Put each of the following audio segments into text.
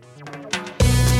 Bye.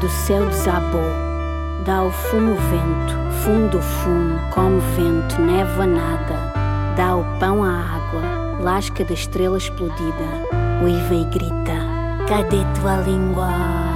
Do céu desabou. Dá o fumo vento, fumo do fumo, come vento, neva nada. Dá o pão à água, lasca da estrela explodida. Uiva e grita: Cadê tua língua?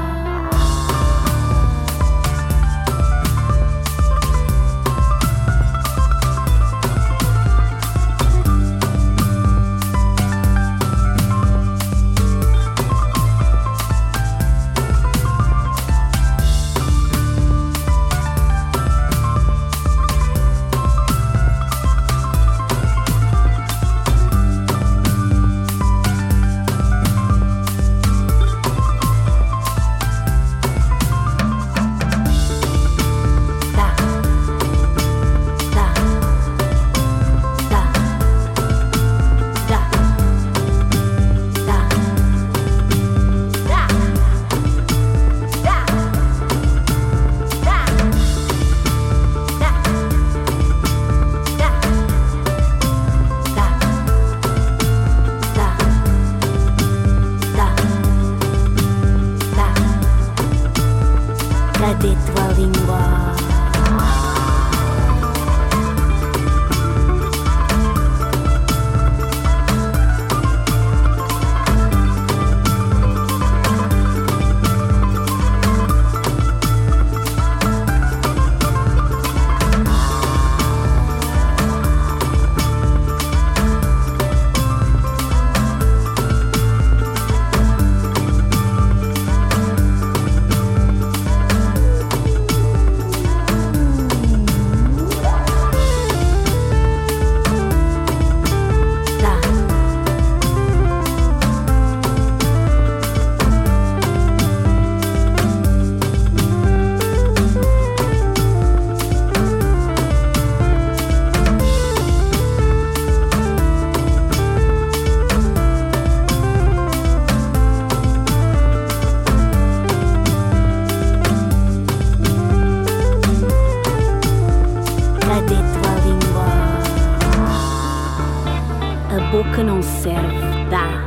serve, dá.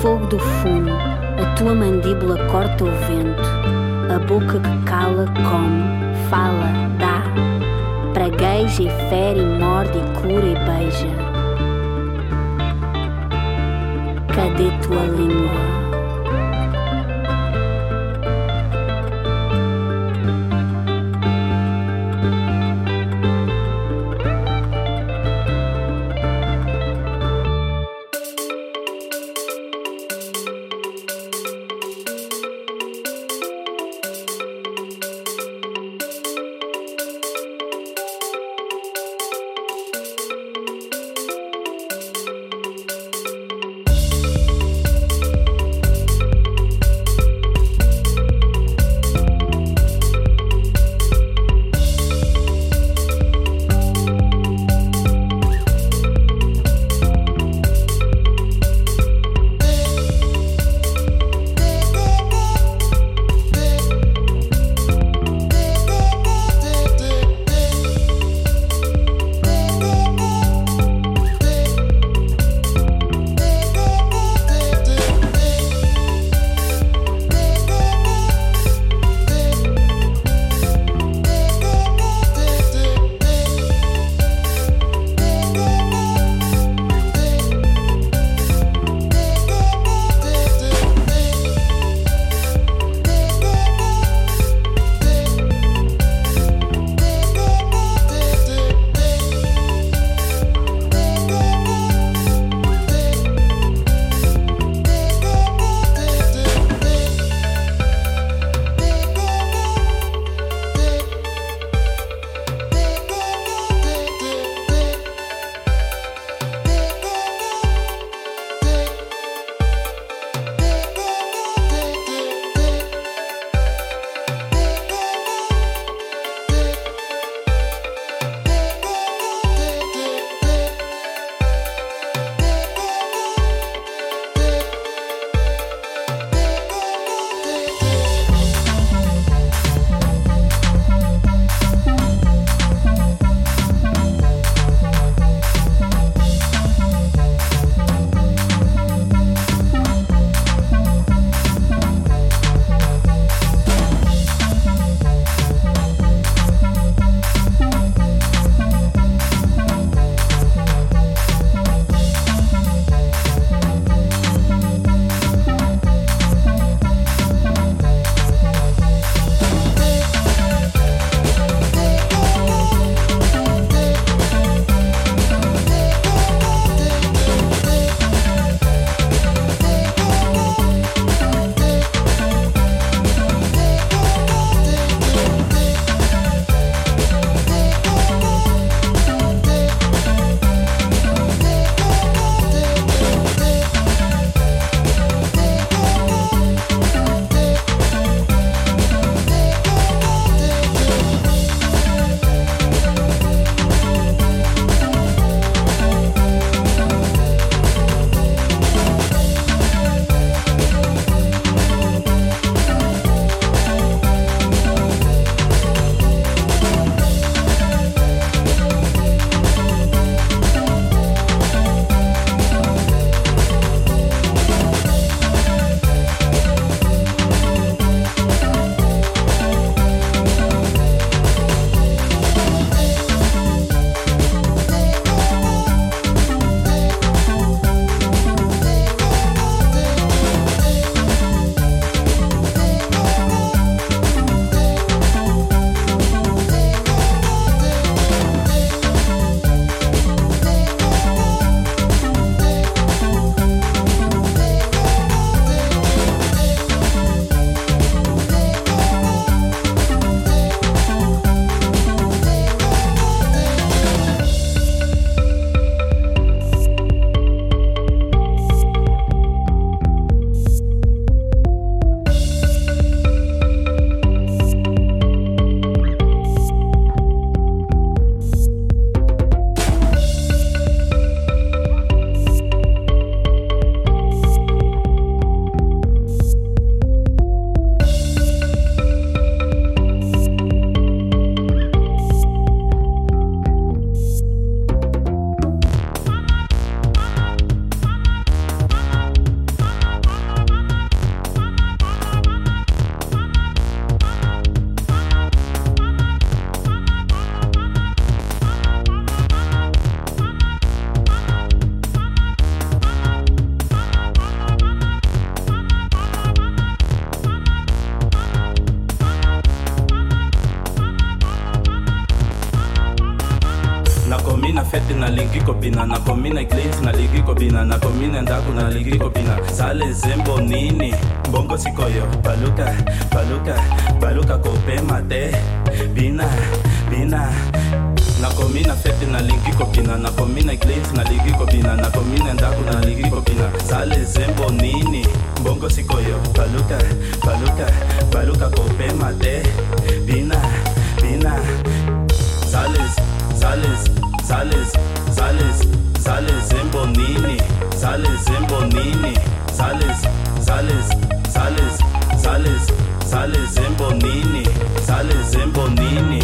Fogo do fumo, a tua mandíbula corta o vento. A boca que cala, come, fala, dá. Pragueja e fere, e morde, e cura e beija. Cadê tua língua? bina bina. Na nakomina fete na lingi kopina, na komi na klint na lingi kobina nakomina iglit nalingi ndaku na lingi nalingi kobina sale zembo nini? Mbongo sikoyo. Paluka, paluka, baluka kopema te. Bina bina. Sales sales sales sales sales zembo nini? Sales zembo nini? Sales sales sales, sales sale sale zembonini sale zembonini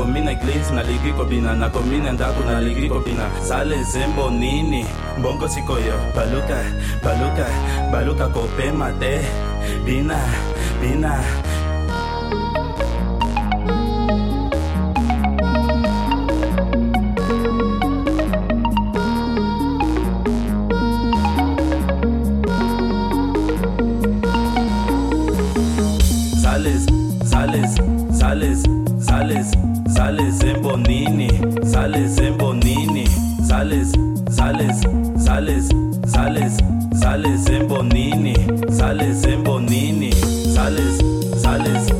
komina glaze naligi kobina nakomina ndako naligi kobina. Sale zembo nini? Mbongo sikoyo baluka baluka baluka kopema te. Bina bina en Bonini, sales en Bonini, sales, sales.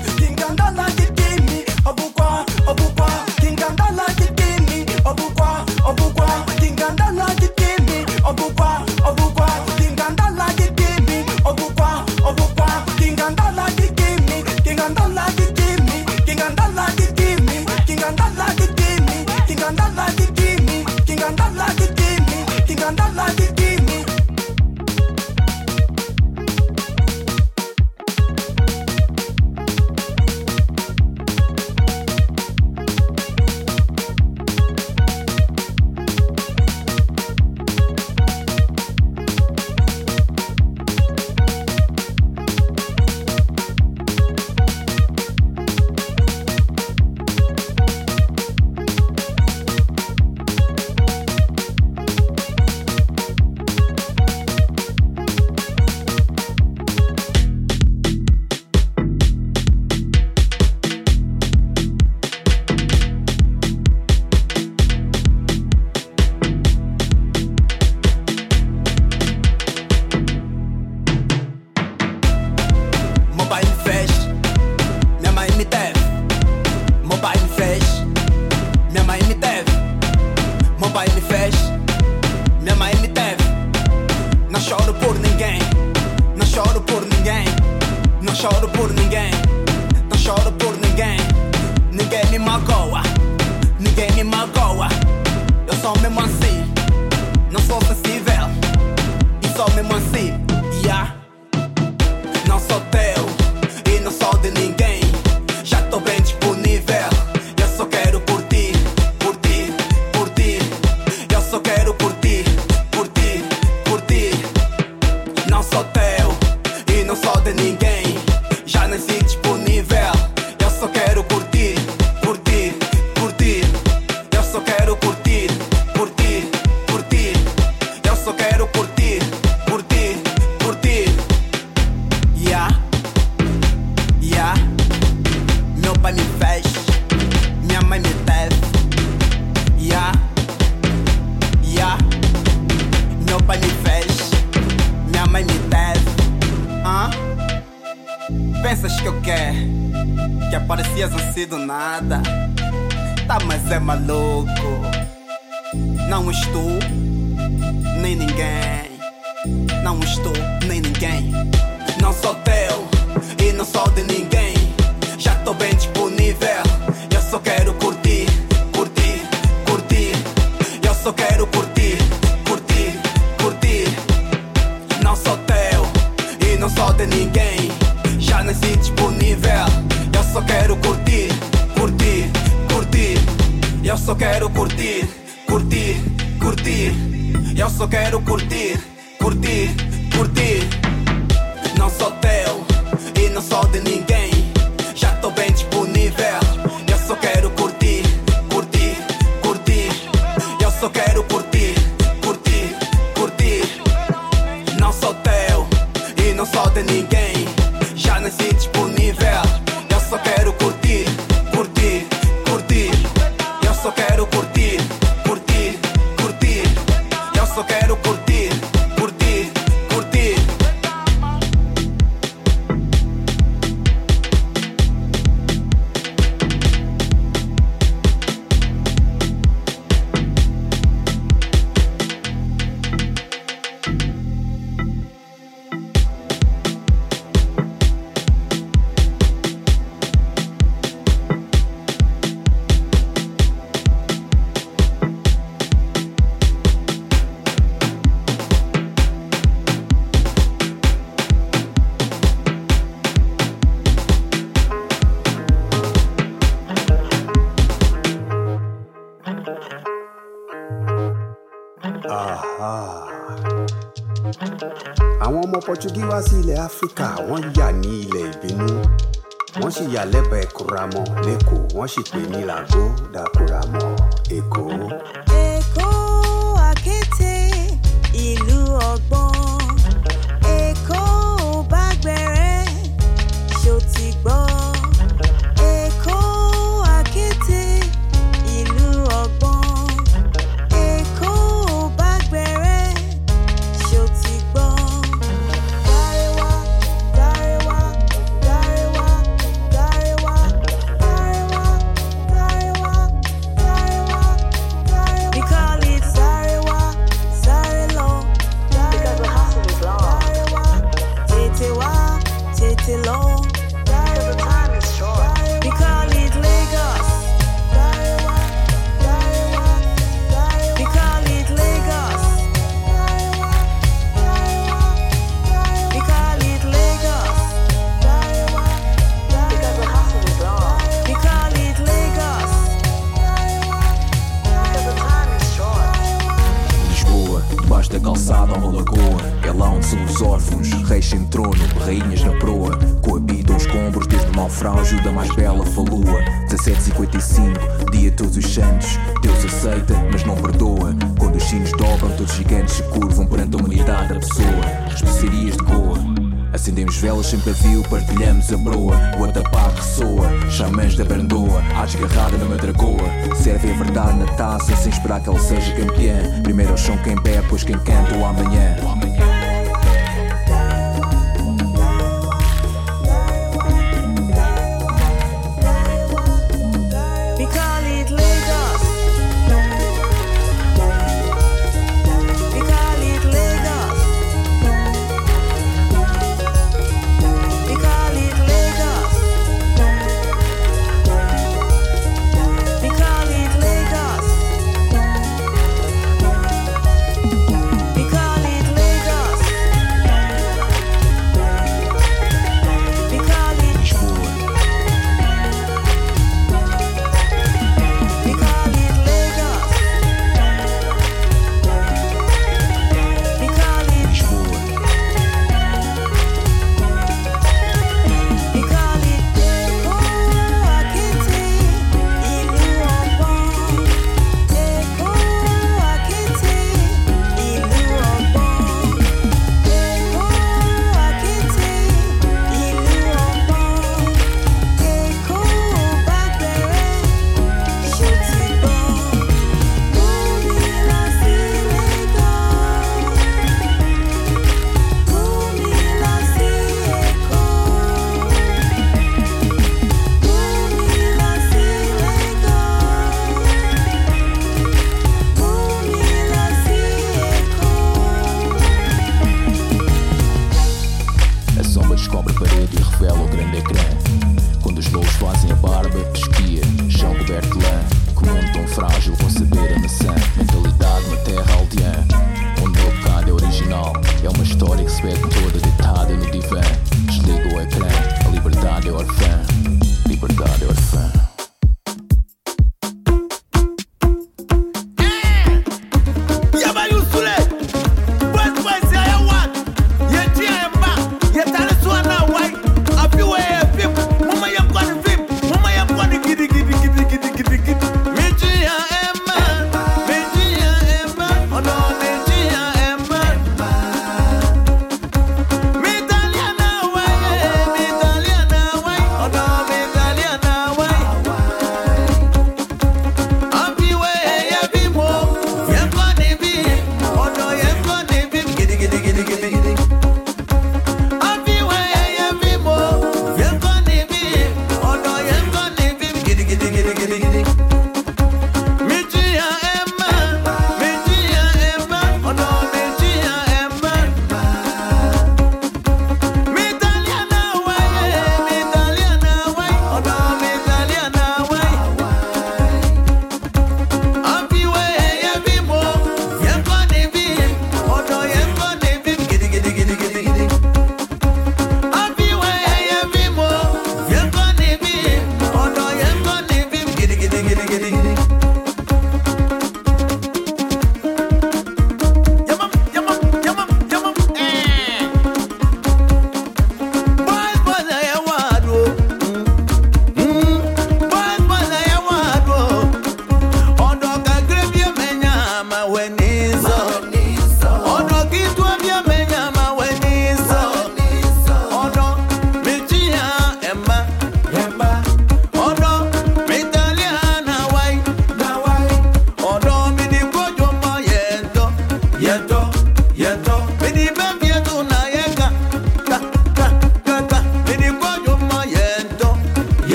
alẹ́bàá ẹ̀kúramọ́ lẹ́kọ̀ọ́ wọ́n sì pè mí làgó dàkúramọ́ èkó. calçada ou lagoa É lá onde são os órfãos, reis sem trono, rainhas na proa. Coabitam os escombros desde o naufrágio da mais bela falua. 1755, dia todos os santos. Deus aceita, mas não perdoa. Quando os sinos dobram, todos os gigantes se curvam perante a humanidade da pessoa. Especiarias de Goa Acendemos velas sem pavio, partilhamos a broa. O atapá ressoa, chamãs da brandoa, à desgarrada da madragoa. Serve a verdade na taça, sem esperar que ele seja campeã. Primeiro ao chão quem bebe, pois quem canta o amanhã.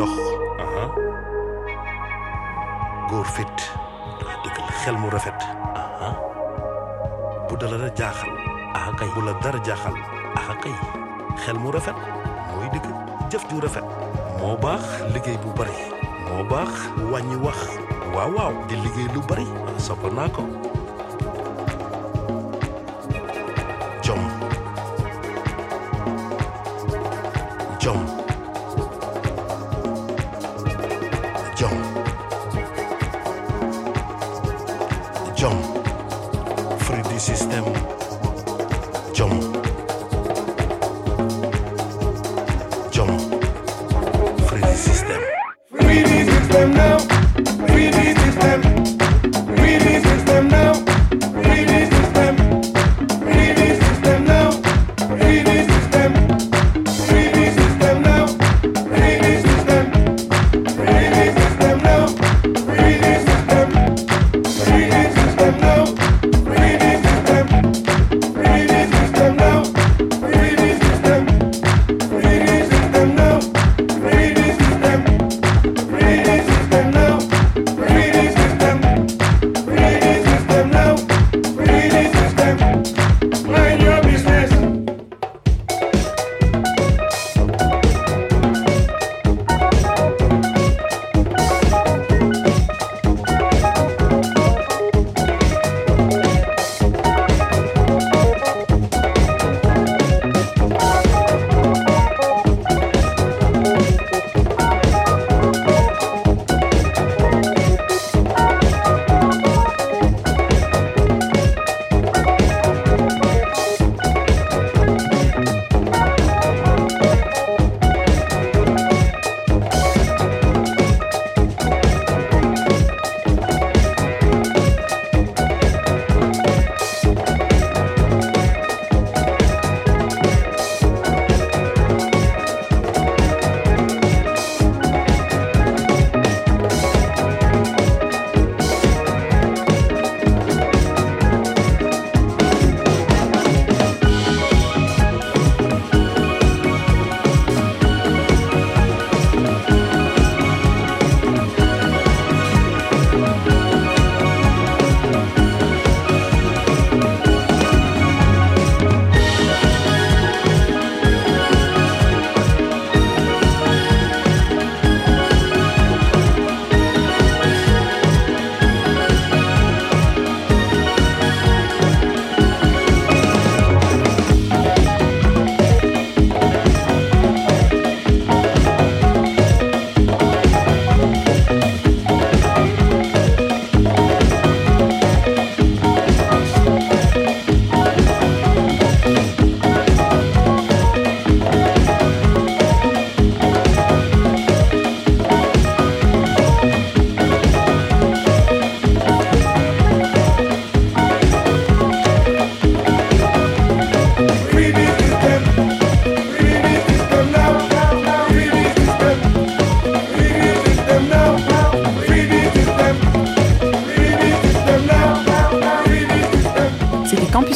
Dox aha. Góor fit. Dëggal xel mu rafet. Aha. Bu dala dara jaaxal. Aha kay. Bu la dara jaaxal. Aha kay. Xel mu rafet. Mooy dëgg. Jëf ju rafet. Moo baax liggéey bu bari. Moo baax wàññi wax. Waaw waaw. Di liggéey lu bari. Sopp naa ko